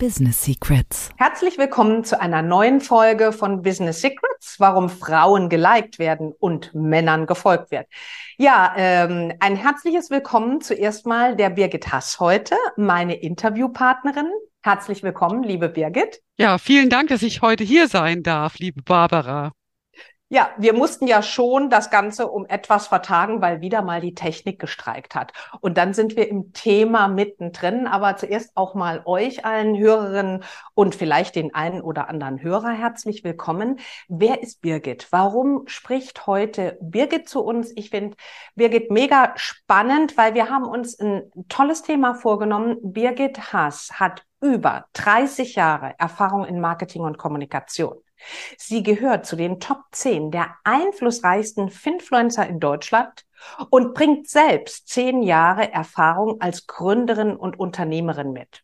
Business Secrets. Herzlich willkommen zu einer neuen Folge von Business Secrets, warum Frauen geliked werden und Männern gefolgt wird. Ja, ähm, ein herzliches Willkommen zuerst mal der Birgit Hass heute, meine Interviewpartnerin. Herzlich willkommen, liebe Birgit. Ja, vielen Dank, dass ich heute hier sein darf, liebe Barbara. Ja, wir mussten ja schon das Ganze um etwas vertagen, weil wieder mal die Technik gestreikt hat. Und dann sind wir im Thema mittendrin. Aber zuerst auch mal euch allen Hörerinnen und vielleicht den einen oder anderen Hörer herzlich willkommen. Wer ist Birgit? Warum spricht heute Birgit zu uns? Ich finde Birgit mega spannend, weil wir haben uns ein tolles Thema vorgenommen. Birgit Haas hat über 30 Jahre Erfahrung in Marketing und Kommunikation. Sie gehört zu den Top 10 der einflussreichsten Finfluencer in Deutschland und bringt selbst zehn Jahre Erfahrung als Gründerin und Unternehmerin mit.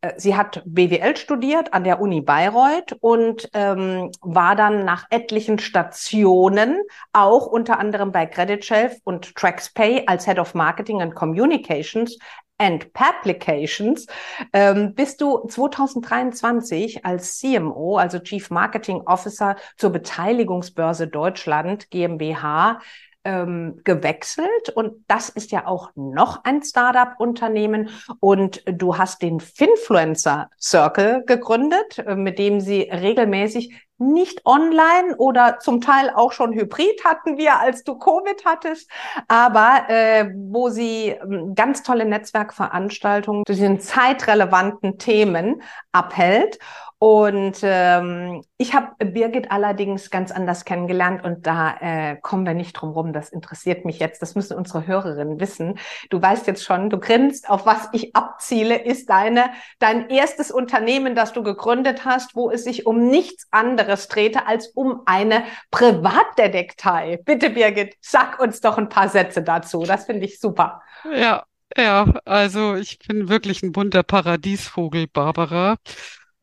Äh, sie hat BWL studiert an der Uni Bayreuth und ähm, war dann nach etlichen Stationen auch unter anderem bei Credit Shelf und TraxPay als Head of Marketing and Communications and Publications ähm, bist du 2023 als CMO, also Chief Marketing Officer zur Beteiligungsbörse Deutschland GmbH ähm, gewechselt und das ist ja auch noch ein Startup-Unternehmen und du hast den Finfluencer Circle gegründet, äh, mit dem sie regelmäßig nicht online oder zum Teil auch schon hybrid hatten wir, als du Covid hattest, aber äh, wo sie äh, ganz tolle Netzwerkveranstaltungen zu diesen zeitrelevanten Themen abhält. Und ähm, ich habe Birgit allerdings ganz anders kennengelernt und da äh, kommen wir nicht drum rum. Das interessiert mich jetzt. Das müssen unsere Hörerinnen wissen. Du weißt jetzt schon, du grinst, auf was ich abziele, ist deine dein erstes Unternehmen, das du gegründet hast, wo es sich um nichts anderes drehte als um eine Privatdetektei. Bitte Birgit, sag uns doch ein paar Sätze dazu. Das finde ich super. Ja, ja, also ich bin wirklich ein bunter Paradiesvogel, Barbara.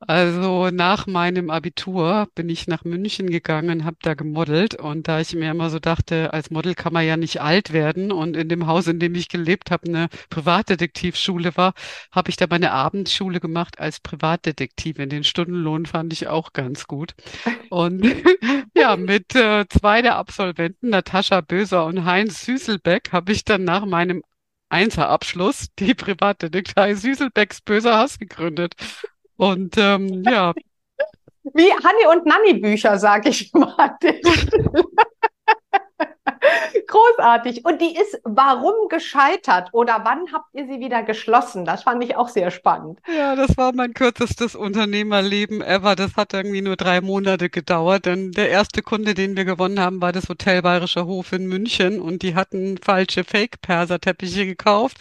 Also nach meinem Abitur bin ich nach München gegangen, habe da gemodelt und da ich mir immer so dachte, als Model kann man ja nicht alt werden und in dem Haus, in dem ich gelebt habe, eine Privatdetektivschule war, habe ich da meine Abendschule gemacht als Privatdetektivin. Den Stundenlohn fand ich auch ganz gut. Und ja, mit äh, zwei der Absolventen, Natascha Böser und Heinz Süßelbeck, habe ich dann nach meinem Einserabschluss die Privatdetektei Süßelbecks Böser Hass gegründet. Und ähm, ja. Wie Hanni und Nanni Bücher, sag ich mal. Großartig. Und die ist warum gescheitert oder wann habt ihr sie wieder geschlossen? Das fand ich auch sehr spannend. Ja, das war mein kürzestes Unternehmerleben ever. Das hat irgendwie nur drei Monate gedauert, denn der erste Kunde, den wir gewonnen haben, war das Hotel Bayerischer Hof in München und die hatten falsche Fake-Perser-Teppiche gekauft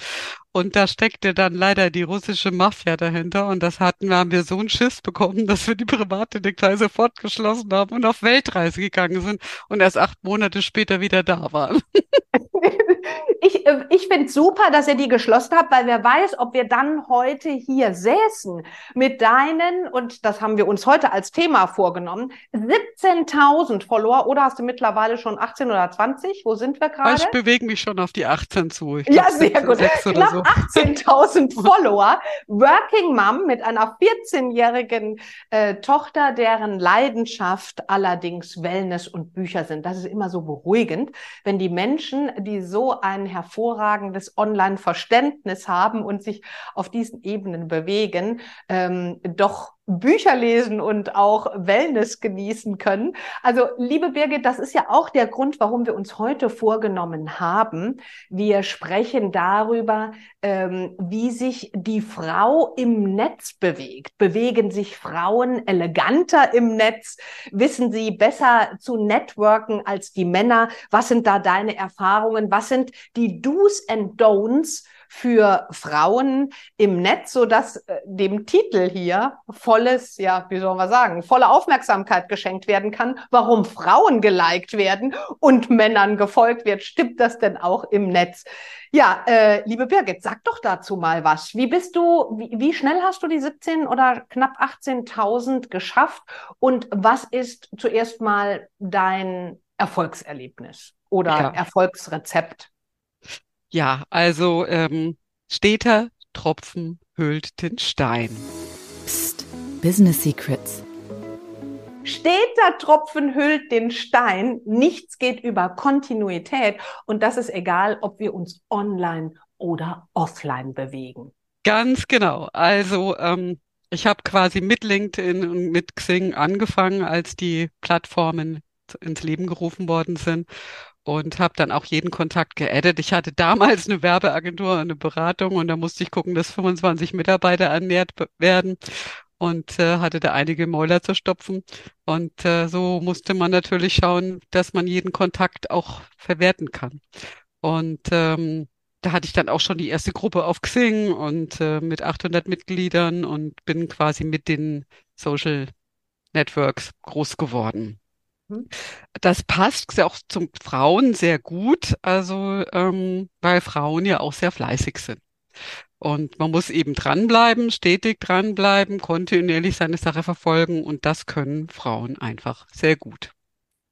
und da steckte dann leider die russische Mafia dahinter. Und das hatten wir, haben wir so einen Schiss bekommen, dass wir die Privatdetektei sofort geschlossen haben und auf Weltreise gegangen sind und erst acht Monate später wieder da waren. ich, äh, ich finde super, dass ihr die geschlossen habt, weil wer weiß, ob wir dann heute hier säßen mit deinen, und das haben wir uns heute als Thema vorgenommen, 17.000 Follower oder hast du mittlerweile schon 18 oder 20? Wo sind wir gerade? Ich bewege mich schon auf die 18 zu. Ich ja, sehr gut. Knapp so. 18.000 Follower. Working Mom mit einer 14-jährigen äh, Tochter, deren Leidenschaft allerdings Wellness und Bücher sind. Das ist immer so beruhigend, wenn die Menschen, die so ein hervorragendes Online-Verständnis haben und sich auf diesen Ebenen bewegen, ähm, doch Bücher lesen und auch Wellness genießen können. Also, liebe Birgit, das ist ja auch der Grund, warum wir uns heute vorgenommen haben. Wir sprechen darüber, ähm, wie sich die Frau im Netz bewegt. Bewegen sich Frauen eleganter im Netz? Wissen sie besser zu networken als die Männer? Was sind da deine Erfahrungen? Was sind die Do's and Don'ts für Frauen im Netz, so dass äh, dem Titel hier volles, ja, wie soll man sagen, volle Aufmerksamkeit geschenkt werden kann, warum Frauen geliked werden und Männern gefolgt wird. Stimmt das denn auch im Netz? Ja, äh, liebe Birgit, sag doch dazu mal was. Wie bist du, wie, wie schnell hast du die 17 oder knapp 18.000 geschafft? Und was ist zuerst mal dein Erfolgserlebnis oder ja. Erfolgsrezept? Ja, also ähm, steter Tropfen hüllt den Stein. Psst, Business Secrets. Steter Tropfen hüllt den Stein. Nichts geht über Kontinuität. Und das ist egal, ob wir uns online oder offline bewegen. Ganz genau. Also ähm, ich habe quasi mit LinkedIn und mit Xing angefangen, als die Plattformen ins Leben gerufen worden sind und habe dann auch jeden Kontakt geaddet. Ich hatte damals eine Werbeagentur, eine Beratung und da musste ich gucken, dass 25 Mitarbeiter ernährt werden und äh, hatte da einige Mäuler zu stopfen. Und äh, so musste man natürlich schauen, dass man jeden Kontakt auch verwerten kann. Und ähm, da hatte ich dann auch schon die erste Gruppe auf Xing und äh, mit 800 Mitgliedern und bin quasi mit den Social Networks groß geworden. Mhm. Das passt auch zum Frauen sehr gut, also ähm, weil Frauen ja auch sehr fleißig sind. Und man muss eben dranbleiben, stetig dranbleiben, kontinuierlich seine Sache verfolgen und das können Frauen einfach sehr gut.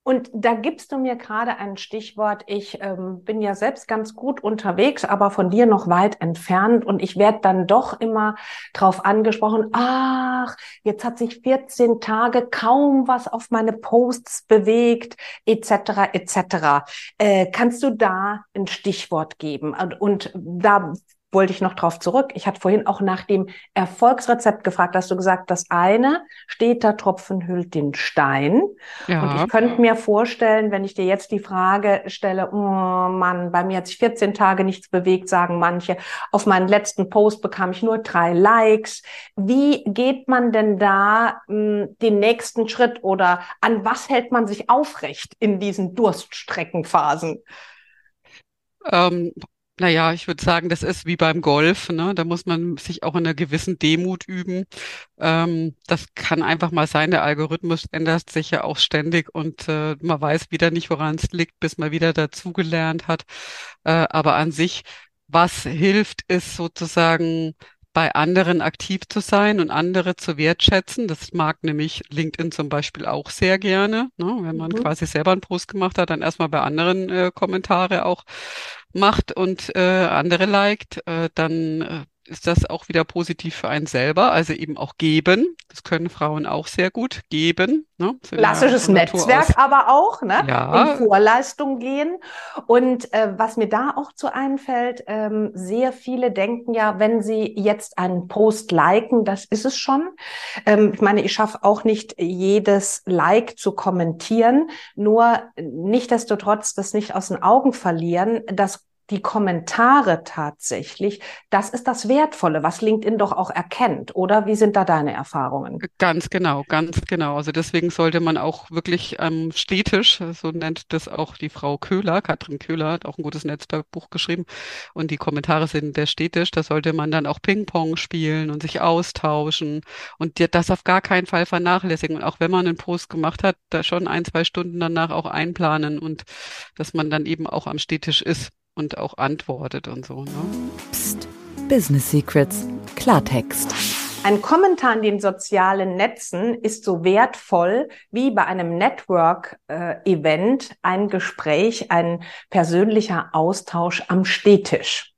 Und da gibst du mir gerade ein Stichwort. Ich ähm, bin ja selbst ganz gut unterwegs, aber von dir noch weit entfernt. Und ich werde dann doch immer drauf angesprochen, ach, jetzt hat sich 14 Tage kaum was auf meine Posts bewegt, etc. etc. Äh, kannst du da ein Stichwort geben? Und, und da wollte ich noch drauf zurück. Ich hatte vorhin auch nach dem Erfolgsrezept gefragt. Hast du gesagt, das eine, steter Tropfen hüllt den Stein. Ja. Und ich könnte mir vorstellen, wenn ich dir jetzt die Frage stelle, oh Mann, bei mir hat sich 14 Tage nichts bewegt, sagen manche. Auf meinen letzten Post bekam ich nur drei Likes. Wie geht man denn da mh, hm, den nächsten Schritt oder an was hält man sich aufrecht in diesen Durststreckenphasen? Ähm, naja, ich würde sagen, das ist wie beim Golf, ne? Da muss man sich auch in einer gewissen Demut üben. Ähm, das kann einfach mal sein, der Algorithmus ändert sich ja auch ständig und äh, man weiß wieder nicht, woran es liegt, bis man wieder dazugelernt hat. Äh, aber an sich, was hilft, ist sozusagen bei anderen aktiv zu sein und andere zu wertschätzen. Das mag nämlich LinkedIn zum Beispiel auch sehr gerne. Ne? Wenn man mhm. quasi selber einen Post gemacht hat, dann erstmal bei anderen äh, Kommentare auch macht und äh, andere liked, äh, dann äh, ist das auch wieder positiv für einen selber, also eben auch geben. Das können Frauen auch sehr gut geben. Ne? Klassisches Netzwerk aber auch, ne? Ja. In Vorleistung gehen. Und äh, was mir da auch zu einfällt, ähm, sehr viele denken ja, wenn sie jetzt einen Post liken, das ist es schon. Ähm, ich meine, ich schaffe auch nicht jedes Like zu kommentieren, nur nichtdestotrotz das nicht aus den Augen verlieren. Das die Kommentare tatsächlich, das ist das Wertvolle, was LinkedIn doch auch erkennt, oder? Wie sind da deine Erfahrungen? Ganz genau, ganz genau. Also deswegen sollte man auch wirklich ähm, stetisch, so nennt das auch die Frau Köhler, Katrin Köhler hat auch ein gutes Netzwerkbuch geschrieben und die Kommentare sind sehr stetisch, da sollte man dann auch Ping-Pong spielen und sich austauschen und das auf gar keinen Fall vernachlässigen. Und auch wenn man einen Post gemacht hat, da schon ein, zwei Stunden danach auch einplanen und dass man dann eben auch am Stehtisch ist und auch antwortet und so. Ne? Psst. Business Secrets. Klartext. Ein Kommentar in den sozialen Netzen ist so wertvoll wie bei einem Network-Event äh, ein Gespräch, ein persönlicher Austausch am Stehtisch.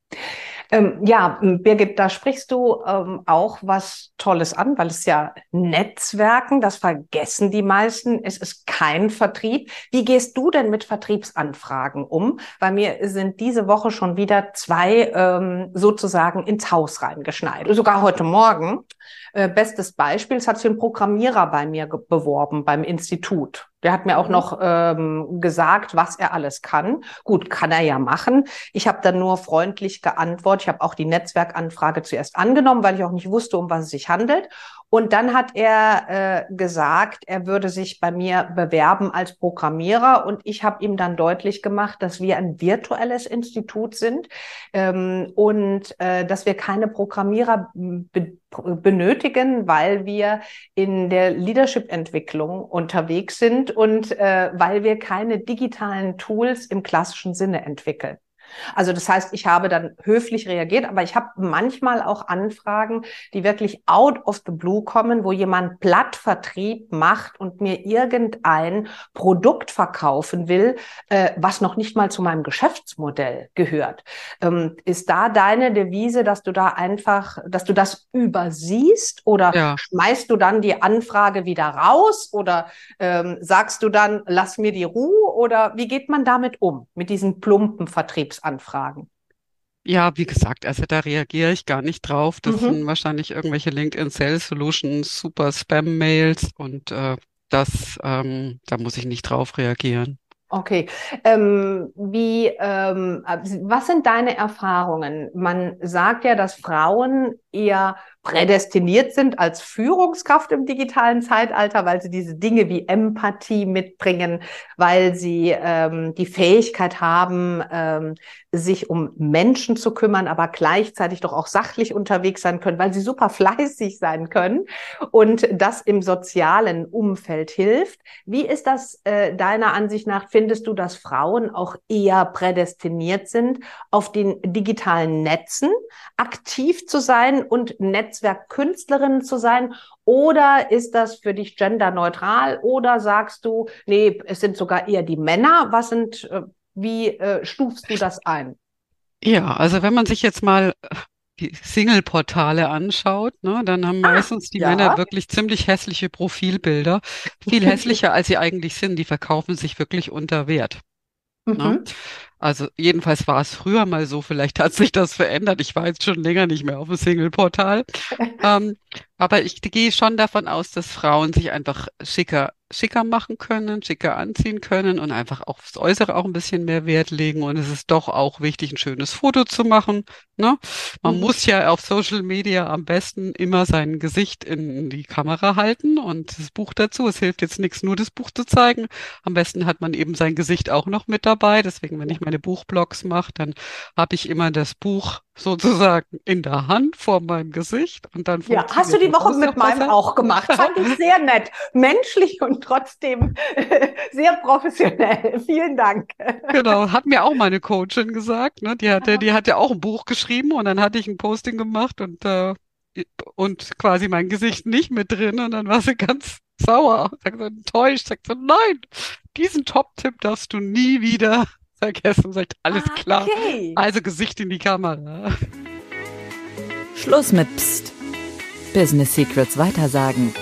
Ähm, ja, Birgit, da sprichst du ähm, auch was Tolles an, weil es ja Netzwerken, das vergessen die meisten. Es ist kein Vertrieb. Wie gehst du denn mit Vertriebsanfragen um? Bei mir sind diese Woche schon wieder zwei ähm, sozusagen ins Haus reingeschneit. Sogar heute Morgen. Äh, bestes Beispiel, es hat sich ein Programmierer bei mir beworben beim Institut. Der hat mir auch mhm. noch ähm, gesagt, was er alles kann. Gut, kann er ja machen. Ich habe dann nur freundlich geantwortet. Ich habe auch die Netzwerkanfrage zuerst angenommen, weil ich auch nicht wusste, um was es sich handelt. Und dann hat er äh, gesagt, er würde sich bei mir bewerben als Programmierer. Und ich habe ihm dann deutlich gemacht, dass wir ein virtuelles Institut sind ähm, und äh, dass wir keine Programmierer be benötigen, weil wir in der Leadership-Entwicklung unterwegs sind und äh, weil wir keine digitalen Tools im klassischen Sinne entwickeln. Also das heißt, ich habe dann höflich reagiert, aber ich habe manchmal auch Anfragen, die wirklich out of the blue kommen, wo jemand Blattvertrieb macht und mir irgendein Produkt verkaufen will, äh, was noch nicht mal zu meinem Geschäftsmodell gehört. Ähm, ist da deine Devise, dass du da einfach, dass du das übersiehst oder ja. schmeißt du dann die Anfrage wieder raus oder ähm, sagst du dann, lass mir die Ruhe oder wie geht man damit um, mit diesen plumpen Vertriebs Anfragen? Ja, wie gesagt, also da reagiere ich gar nicht drauf. Das mhm. sind wahrscheinlich irgendwelche LinkedIn Sales Solutions, super Spam-Mails und äh, das, ähm, da muss ich nicht drauf reagieren. Okay. Ähm, wie, ähm, was sind deine Erfahrungen? Man sagt ja, dass Frauen eher prädestiniert sind als Führungskraft im digitalen Zeitalter, weil sie diese Dinge wie Empathie mitbringen, weil sie ähm, die Fähigkeit haben, ähm, sich um Menschen zu kümmern, aber gleichzeitig doch auch sachlich unterwegs sein können, weil sie super fleißig sein können und das im sozialen Umfeld hilft. Wie ist das äh, deiner Ansicht nach? Findest du, dass Frauen auch eher prädestiniert sind, auf den digitalen Netzen aktiv zu sein und Netzwerkkünstlerin zu sein? Oder ist das für dich genderneutral? Oder sagst du, nee, es sind sogar eher die Männer? Was sind, äh, wie äh, stufst du das ein? Ja, also wenn man sich jetzt mal äh, die Single-Portale anschaut, ne, dann haben ah, meistens die ja. Männer wirklich ziemlich hässliche Profilbilder. Viel hässlicher, als sie eigentlich sind. Die verkaufen sich wirklich unter Wert. Ne? Mhm. Ne? Also jedenfalls war es früher mal so, vielleicht hat sich das verändert. Ich war jetzt schon länger nicht mehr auf dem Single-Portal. ähm, aber ich gehe schon davon aus, dass Frauen sich einfach schicker schicker machen können, schicker anziehen können und einfach auch aufs Äußere auch ein bisschen mehr Wert legen. Und es ist doch auch wichtig, ein schönes Foto zu machen. Ne? Man mhm. muss ja auf Social Media am besten immer sein Gesicht in die Kamera halten und das Buch dazu. Es hilft jetzt nichts, nur das Buch zu zeigen. Am besten hat man eben sein Gesicht auch noch mit dabei. Deswegen, wenn ich meine Buchblogs mache, dann habe ich immer das Buch sozusagen in der Hand vor meinem Gesicht und dann Ja, hast du die Woche mit meinem auch gemacht. Fand ich sehr nett. Menschlich und trotzdem sehr professionell. Vielen Dank. Genau, hat mir auch meine Coachin gesagt, ne? Die hatte, die hat ja auch ein Buch geschrieben und dann hatte ich ein Posting gemacht und äh, und quasi mein Gesicht nicht mit drin und dann war sie ganz sauer, sagt so, enttäuscht, sagt so, nein, diesen Top-Tipp darfst du nie wieder vergessen. Sagt, alles ah, klar. Okay. Also Gesicht in die Kamera. Schluss mit Psst. Business Secrets weitersagen.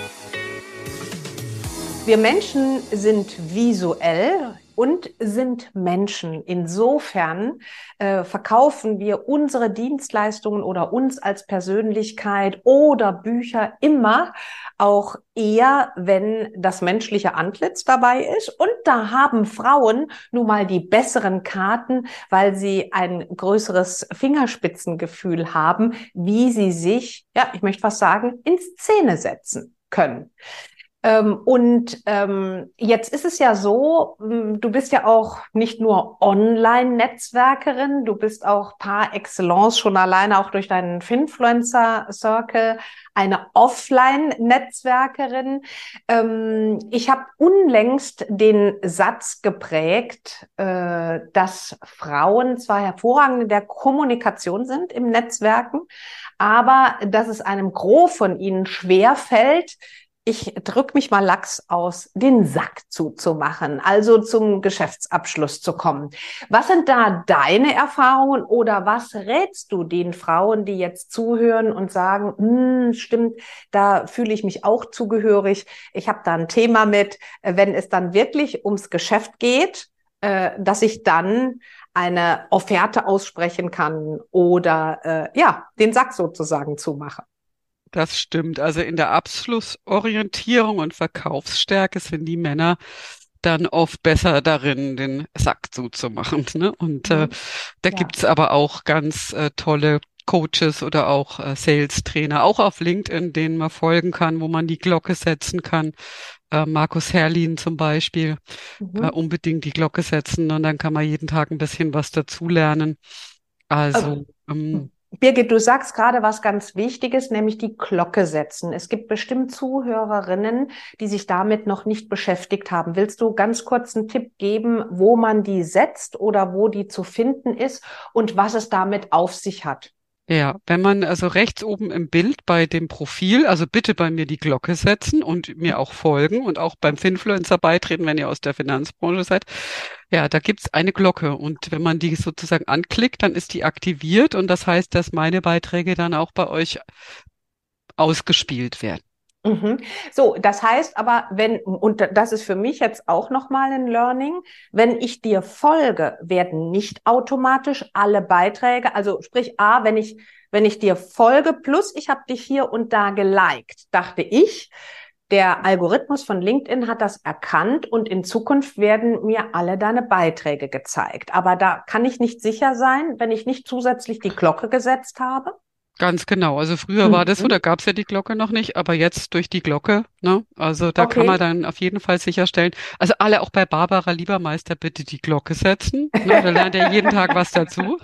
Wir Menschen sind visuell und sind Menschen. Insofern äh, verkaufen wir unsere Dienstleistungen oder uns als Persönlichkeit oder Bücher immer auch eher, wenn das menschliche Antlitz dabei ist. Und da haben Frauen nun mal die besseren Karten, weil sie ein größeres Fingerspitzengefühl haben, wie sie sich, ja, ich möchte fast sagen, in Szene setzen können. Ähm, und ähm, jetzt ist es ja so, hm, du bist ja auch nicht nur Online-Netzwerkerin, du bist auch par excellence schon alleine auch durch deinen Finfluencer-Circle eine Offline-Netzwerkerin. Ähm, ich habe unlängst den Satz geprägt, äh, dass Frauen zwar hervorragend in der Kommunikation sind im Netzwerken, aber dass es einem Gros von ihnen schwer fällt, ich drück mich mal lax aus, den Sack zuzumachen, also zum Geschäftsabschluss zu kommen. Was sind da deine Erfahrungen oder was rätst du den Frauen, die jetzt zuhören und sagen, hm, stimmt, da fühle ich mich auch zugehörig, ich habe da ein Thema mit, wenn es dann wirklich ums Geschäft geht, äh, dass ich dann eine Offerte aussprechen kann oder äh, ja, den Sack sozusagen zumache. Das stimmt. Also in der Abschlussorientierung und Verkaufsstärke sind die Männer dann oft besser darin, den Sack zuzumachen. Ne? Und äh, mhm. da ja. gibt's aber auch ganz äh, tolle Coaches oder auch äh, Sales-Trainer, auch auf LinkedIn, denen man folgen kann, wo man die Glocke setzen kann. Äh, Markus Herrlin zum Beispiel, mhm. äh, unbedingt die Glocke setzen und dann kann man jeden Tag ein bisschen was dazulernen. Also, also ähm, Birgit, du sagst gerade was ganz Wichtiges, nämlich die Glocke setzen. Es gibt bestimmt Zuhörerinnen, die sich damit noch nicht beschäftigt haben. Willst du ganz kurz einen Tipp geben, wo man die setzt oder wo die zu finden ist und was es damit auf sich hat? Ja, wenn man also rechts oben im Bild bei dem Profil, also bitte bei mir die Glocke setzen und mir auch folgen und auch beim Finfluencer beitreten, wenn ihr aus der Finanzbranche seid. Ja, da gibt's eine Glocke und wenn man die sozusagen anklickt, dann ist die aktiviert und das heißt, dass meine Beiträge dann auch bei euch ausgespielt werden. Mhm. So, das heißt aber, wenn, und das ist für mich jetzt auch nochmal ein Learning, wenn ich dir folge, werden nicht automatisch alle Beiträge, also sprich A, wenn ich, wenn ich dir folge, plus ich habe dich hier und da geliked, dachte ich, der Algorithmus von LinkedIn hat das erkannt und in Zukunft werden mir alle deine Beiträge gezeigt. Aber da kann ich nicht sicher sein, wenn ich nicht zusätzlich die Glocke gesetzt habe. Ganz genau. Also früher mhm. war das so, mhm. da gab's ja die Glocke noch nicht, aber jetzt durch die Glocke, ne? Also da okay. kann man dann auf jeden Fall sicherstellen. Also alle auch bei Barbara Liebermeister bitte die Glocke setzen. Ne? Da lernt ihr jeden Tag was dazu.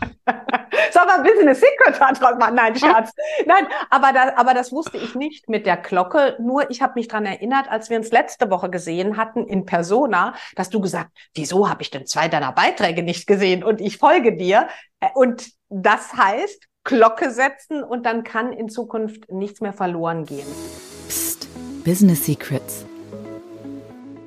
Soll man ein bisschen eine Secret draus machen? Nein, Schatz. Nein, aber, da, aber das wusste ich nicht mit der Glocke. Nur ich habe mich dran erinnert, als wir uns letzte Woche gesehen hatten in Persona, dass du gesagt, wieso habe ich denn zwei deiner Beiträge nicht gesehen? Und ich folge dir. Äh, und das heißt, Glocke setzen und dann kann in Zukunft nichts mehr verloren gehen. Psst, Business Secrets.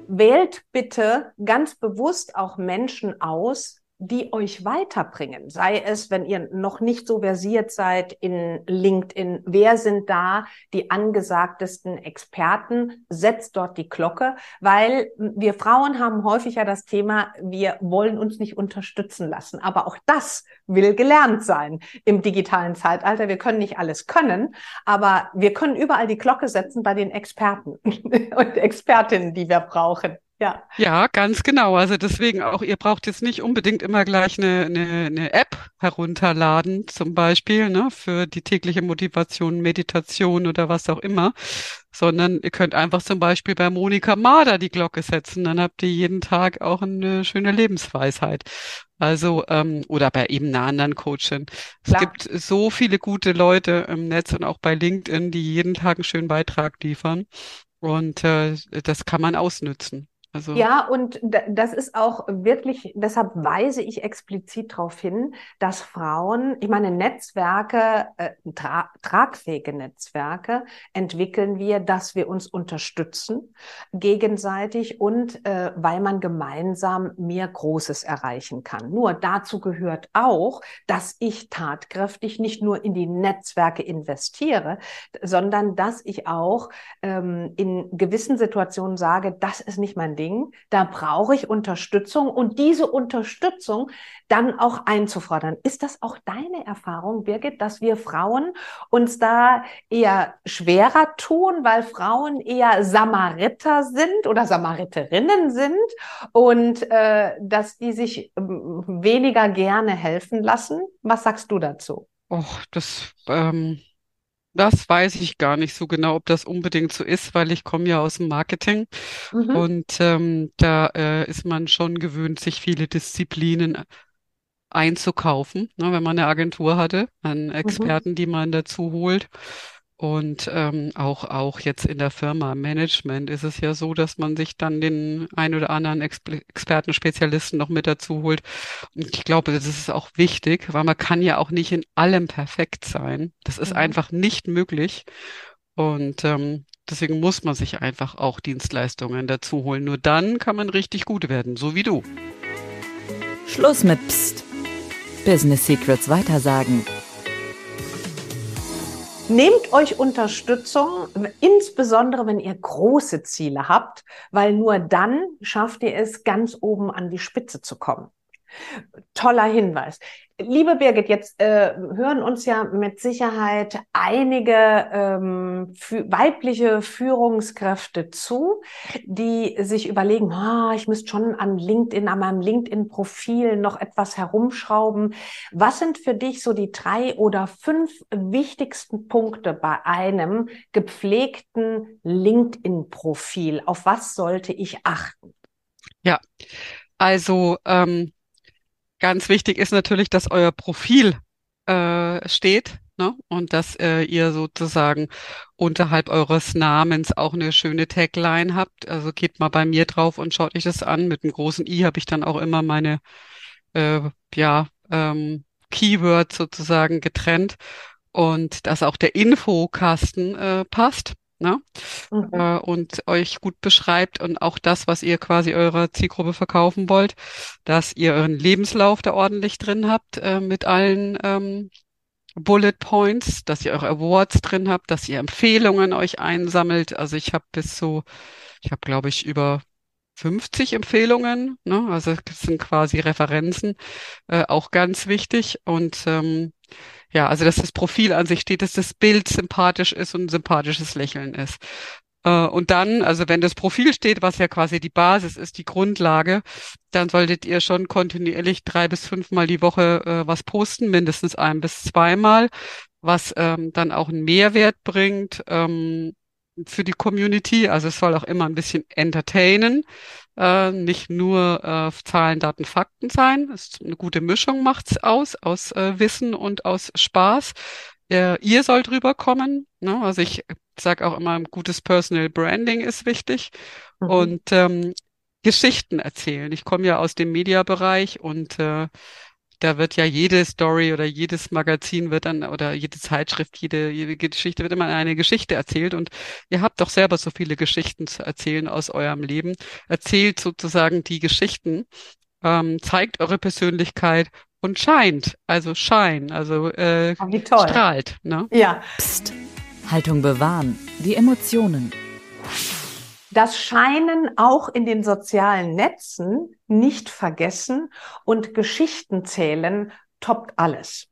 Wählt bitte ganz bewusst auch Menschen aus, die euch weiterbringen. Sei es, wenn ihr noch nicht so versiert seid in LinkedIn, wer sind da die angesagtesten Experten? Setzt dort die Glocke, weil wir Frauen haben häufig ja das Thema, wir wollen uns nicht unterstützen lassen. Aber auch das will gelernt sein im digitalen Zeitalter. Wir können nicht alles können, aber wir können überall die Glocke setzen bei den Experten und Expertinnen, die wir brauchen. Ja. Ja, ganz genau. Also deswegen auch, ihr braucht jetzt nicht unbedingt immer gleich eine, eine, eine App herunterladen, zum Beispiel, ne, für die tägliche Motivation, Meditation oder was auch immer, sondern ihr könnt einfach zum Beispiel bei Monika Mader die Glocke setzen, dann habt ihr jeden Tag auch eine schöne Lebensweisheit. Also, ähm, oder bei eben einer anderen Coachin. Es Klar. gibt so viele gute Leute im Netz und auch bei LinkedIn, die jeden Tag einen schönen Beitrag liefern. Und äh, das kann man ausnützen. Also ja, und das ist auch wirklich, deshalb weise ich explizit darauf hin, dass Frauen, ich meine, Netzwerke, äh, tra tragfähige Netzwerke entwickeln wir, dass wir uns unterstützen gegenseitig und äh, weil man gemeinsam mehr Großes erreichen kann. Nur dazu gehört auch, dass ich tatkräftig nicht nur in die Netzwerke investiere, sondern dass ich auch ähm, in gewissen Situationen sage, das ist nicht mein Ding Ding, da brauche ich Unterstützung und diese Unterstützung dann auch einzufordern. Ist das auch deine Erfahrung, Birgit, dass wir Frauen uns da eher schwerer tun, weil Frauen eher Samariter sind oder Samariterinnen sind und äh, dass die sich äh, weniger gerne helfen lassen? Was sagst du dazu? Och, das ähm, das weiß ich gar nicht so genau, ob das unbedingt so ist, weil ich komme ja aus dem Marketing mhm. und ähm, da äh, ist man schon gewöhnt, sich viele Disziplinen einzukaufen, ne, wenn man eine Agentur hatte, an mhm. Experten, mhm. die man dazu holt. Und ähm, auch, auch jetzt in der Firma Management ist es ja so, dass man sich dann den ein oder anderen Ex Experten, Spezialisten noch mit dazu holt. Und ich glaube, das ist auch wichtig, weil man kann ja auch nicht in allem perfekt sein. Das ist mhm. einfach nicht möglich. Und ähm, deswegen muss man sich einfach auch Dienstleistungen dazu holen. Nur dann kann man richtig gut werden, so wie du. Schluss mit Psst. Business Secrets weitersagen. Nehmt euch Unterstützung, insbesondere wenn ihr große Ziele habt, weil nur dann schafft ihr es, ganz oben an die Spitze zu kommen. Toller Hinweis. Liebe Birgit, jetzt äh, hören uns ja mit Sicherheit einige ähm, weibliche Führungskräfte zu, die sich überlegen, ah, ich müsste schon an LinkedIn, an meinem LinkedIn-Profil noch etwas herumschrauben. Was sind für dich so die drei oder fünf wichtigsten Punkte bei einem gepflegten LinkedIn-Profil? Auf was sollte ich achten? Ja, also ähm, Ganz wichtig ist natürlich, dass euer Profil äh, steht ne? und dass äh, ihr sozusagen unterhalb eures Namens auch eine schöne Tagline habt. Also geht mal bei mir drauf und schaut euch das an. Mit einem großen I habe ich dann auch immer meine äh, ja ähm, Keywords sozusagen getrennt und dass auch der Infokasten äh, passt ne? Mhm. Äh, und euch gut beschreibt und auch das, was ihr quasi eurer Zielgruppe verkaufen wollt, dass ihr euren Lebenslauf da ordentlich drin habt äh, mit allen ähm, Bullet Points, dass ihr eure Awards drin habt, dass ihr Empfehlungen euch einsammelt. Also ich habe bis so, ich habe glaube ich über 50 Empfehlungen, ne? also das sind quasi Referenzen, äh, auch ganz wichtig. Und ähm, ja, also dass das Profil an sich steht, dass das Bild sympathisch ist und ein sympathisches Lächeln ist. Äh, und dann, also wenn das Profil steht, was ja quasi die Basis ist, die Grundlage, dann solltet ihr schon kontinuierlich drei bis fünfmal die Woche äh, was posten, mindestens ein bis zweimal, was ähm, dann auch einen Mehrwert bringt. Ähm, für die Community. Also es soll auch immer ein bisschen entertainen, äh, nicht nur äh, Zahlen, Daten, Fakten sein. Es ist eine gute Mischung macht's aus, aus äh, Wissen und aus Spaß. Äh, ihr sollt rüberkommen. Ne? Also ich sage auch immer, gutes Personal Branding ist wichtig. Mhm. Und ähm, Geschichten erzählen. Ich komme ja aus dem Mediabereich und äh, da wird ja jede Story oder jedes Magazin wird dann oder jede Zeitschrift, jede, jede Geschichte wird immer eine Geschichte erzählt und ihr habt doch selber so viele Geschichten zu erzählen aus eurem Leben. Erzählt sozusagen die Geschichten, ähm, zeigt eure Persönlichkeit und scheint, also schein, also äh, strahlt. Ne? Ja. Psst. Haltung bewahren, die Emotionen. Das Scheinen auch in den sozialen Netzen nicht vergessen und Geschichten zählen toppt alles.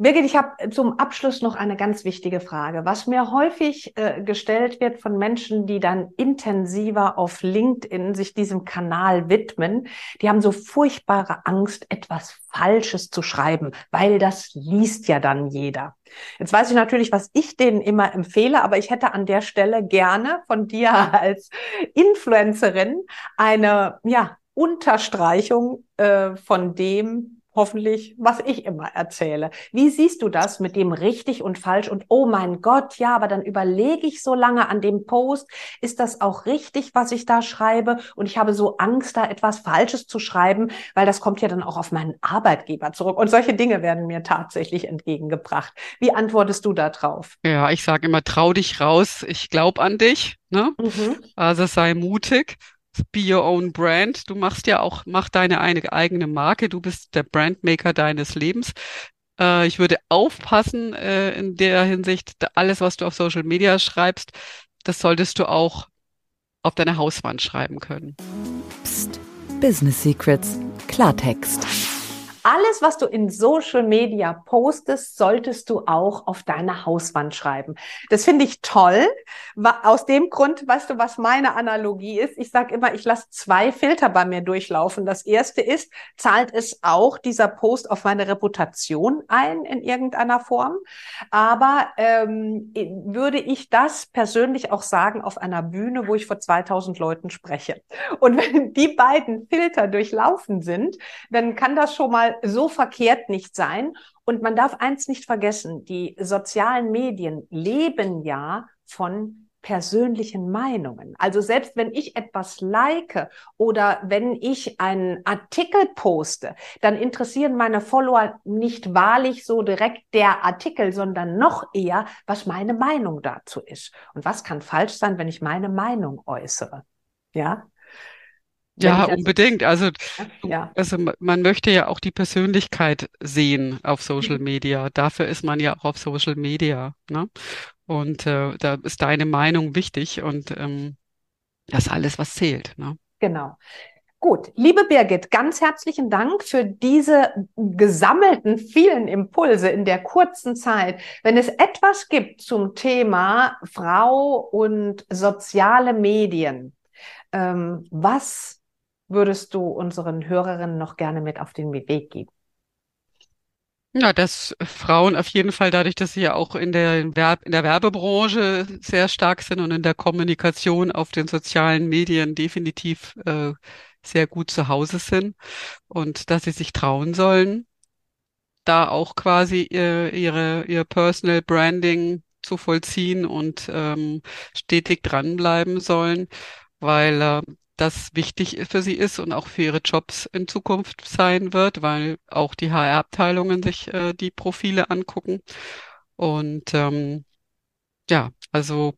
Birgit, ich habe zum Abschluss noch eine ganz wichtige Frage. Was mir häufig äh, gestellt wird von Menschen, die dann intensiver auf LinkedIn sich diesem Kanal widmen, die haben so furchtbare Angst, etwas Falsches zu schreiben, weil das liest ja dann jeder. Jetzt weiß ich natürlich, was ich denen immer empfehle, aber ich hätte an der Stelle gerne von dir als Influencerin eine ja, Unterstreichung äh, von dem, hoffentlich, was ich immer erzähle. Wie siehst du das mit dem richtig und falsch und oh mein Gott, ja, aber dann überlege ich so lange an dem Post, ist das auch richtig, was ich da schreibe? Und ich habe so Angst, da etwas Falsches zu schreiben, weil das kommt ja dann auch auf meinen Arbeitgeber zurück. Und solche Dinge werden mir tatsächlich entgegengebracht. Wie antwortest du da drauf? Ja, ich sage immer, trau dich raus, ich glaube an dich. Ne? Mhm. Also sei mutig be your own brand. Du machst ja auch, mach deine eine eigene Marke. Du bist der Brandmaker deines Lebens. Äh, ich würde aufpassen äh, in der Hinsicht, alles, was du auf Social Media schreibst, das solltest du auch auf deine Hauswand schreiben können. Psst. Business Secrets. Klartext. Alles, was du in Social Media postest, solltest du auch auf deine Hauswand schreiben. Das finde ich toll. Aus dem Grund, weißt du, was meine Analogie ist? Ich sage immer, ich lasse zwei Filter bei mir durchlaufen. Das erste ist, zahlt es auch dieser Post auf meine Reputation ein in irgendeiner Form? Aber ähm, würde ich das persönlich auch sagen auf einer Bühne, wo ich vor 2000 Leuten spreche? Und wenn die beiden Filter durchlaufen sind, dann kann das schon mal so verkehrt nicht sein. Und man darf eins nicht vergessen, die sozialen Medien leben ja von persönlichen Meinungen. Also selbst wenn ich etwas like oder wenn ich einen Artikel poste, dann interessieren meine Follower nicht wahrlich so direkt der Artikel, sondern noch eher, was meine Meinung dazu ist. Und was kann falsch sein, wenn ich meine Meinung äußere? Ja, ja, unbedingt. Also, ja. also man möchte ja auch die Persönlichkeit sehen auf Social mhm. Media. Dafür ist man ja auch auf Social Media. Ne? Und äh, da ist deine Meinung wichtig und ähm, das alles, was zählt. Ne? Genau. Gut, liebe Birgit, ganz herzlichen Dank für diese gesammelten vielen Impulse in der kurzen Zeit. Wenn es etwas gibt zum Thema Frau und soziale Medien, ähm, was würdest du unseren Hörerinnen noch gerne mit auf den Weg geben? Ja, dass Frauen auf jeden Fall dadurch, dass sie ja auch in der Werb in der Werbebranche sehr stark sind und in der Kommunikation auf den sozialen Medien definitiv äh, sehr gut zu Hause sind und dass sie sich trauen sollen, da auch quasi ihr, ihre, ihr Personal Branding zu vollziehen und ähm, stetig dranbleiben sollen, weil äh, das wichtig für sie ist und auch für ihre Jobs in Zukunft sein wird, weil auch die HR-Abteilungen sich äh, die Profile angucken. Und ähm, ja, also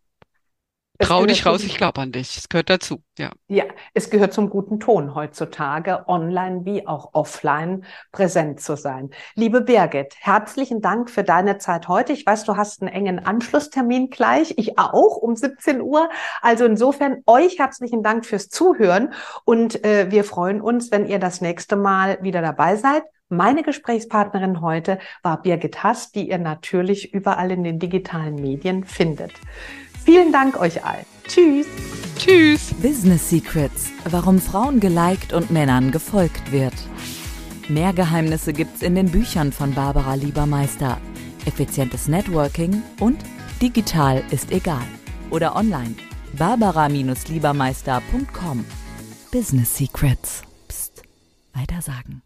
Trau dich raus, ich glaube an dich. Es gehört dazu, ja. Ja, es gehört zum guten Ton heutzutage, online wie auch offline präsent zu sein. Liebe Birgit, herzlichen Dank für deine Zeit heute. Ich weiß, du hast einen engen Anschlusstermin gleich. Ich auch um 17 Uhr. Also insofern euch herzlichen Dank fürs Zuhören und äh, wir freuen uns, wenn ihr das nächste Mal wieder dabei seid. Meine Gesprächspartnerin heute war Birgit Hass, die ihr natürlich überall in den digitalen Medien findet. Vielen Dank euch allen. Tschüss. Tschüss. Business Secrets. Warum Frauen geliked und Männern gefolgt wird. Mehr Geheimnisse gibt's in den Büchern von Barbara Liebermeister. Effizientes Networking und digital ist egal. Oder online. Barbara-Liebermeister.com. Business Secrets. Psst. Weitersagen.